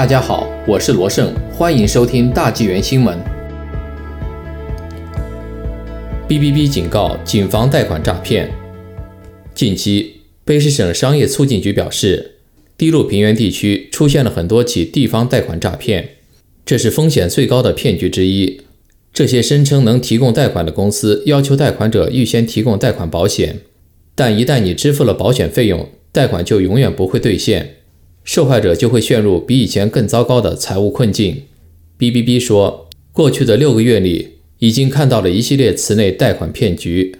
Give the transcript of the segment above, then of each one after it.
大家好，我是罗胜，欢迎收听大纪元新闻。BBB 警告谨防贷款诈骗。近期，卑诗省商业促进局表示，低陆平原地区出现了很多起地方贷款诈骗，这是风险最高的骗局之一。这些声称能提供贷款的公司要求贷款者预先提供贷款保险，但一旦你支付了保险费用，贷款就永远不会兑现。受害者就会陷入比以前更糟糕的财务困境。BBB 说，过去的六个月里，已经看到了一系列此类贷款骗局，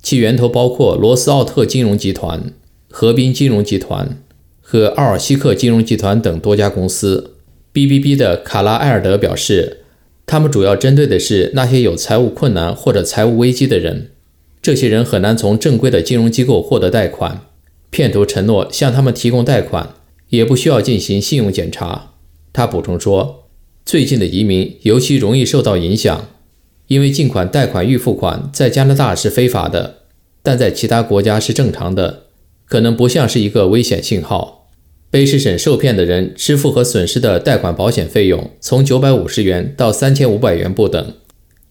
其源头包括罗斯奥特金融集团、河滨金融集团和奥尔西克金融集团等多家公司。BBB 的卡拉埃尔德表示，他们主要针对的是那些有财务困难或者财务危机的人，这些人很难从正规的金融机构获得贷款。骗徒承诺向他们提供贷款。也不需要进行信用检查。他补充说，最近的移民尤其容易受到影响，因为尽管贷款预付款在加拿大是非法的，但在其他国家是正常的，可能不像是一个危险信号。卑诗省受骗的人支付和损失的贷款保险费用从九百五十元到三千五百元不等。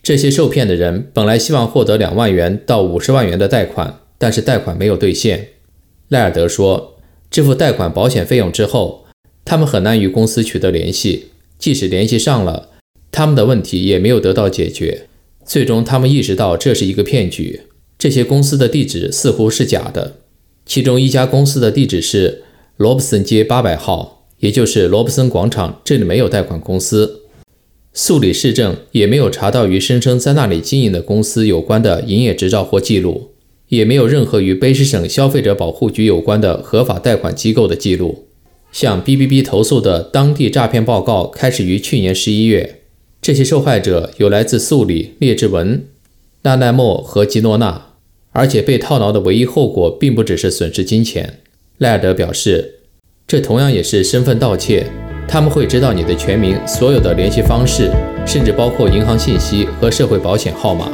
这些受骗的人本来希望获得两万元到五十万元的贷款，但是贷款没有兑现。赖尔德说。支付贷款保险费用之后，他们很难与公司取得联系。即使联系上了，他们的问题也没有得到解决。最终，他们意识到这是一个骗局。这些公司的地址似乎是假的。其中一家公司的地址是罗布森街八百号，也就是罗布森广场。这里没有贷款公司。素里市政也没有查到与声称在那里经营的公司有关的营业执照或记录。也没有任何与卑诗省消费者保护局有关的合法贷款机构的记录。向 BBB 投诉的当地诈骗报告开始于去年十一月。这些受害者有来自素里、列治文、纳奈莫和吉诺纳，而且被套牢的唯一后果并不只是损失金钱。赖尔德表示，这同样也是身份盗窃。他们会知道你的全名、所有的联系方式，甚至包括银行信息和社会保险号码。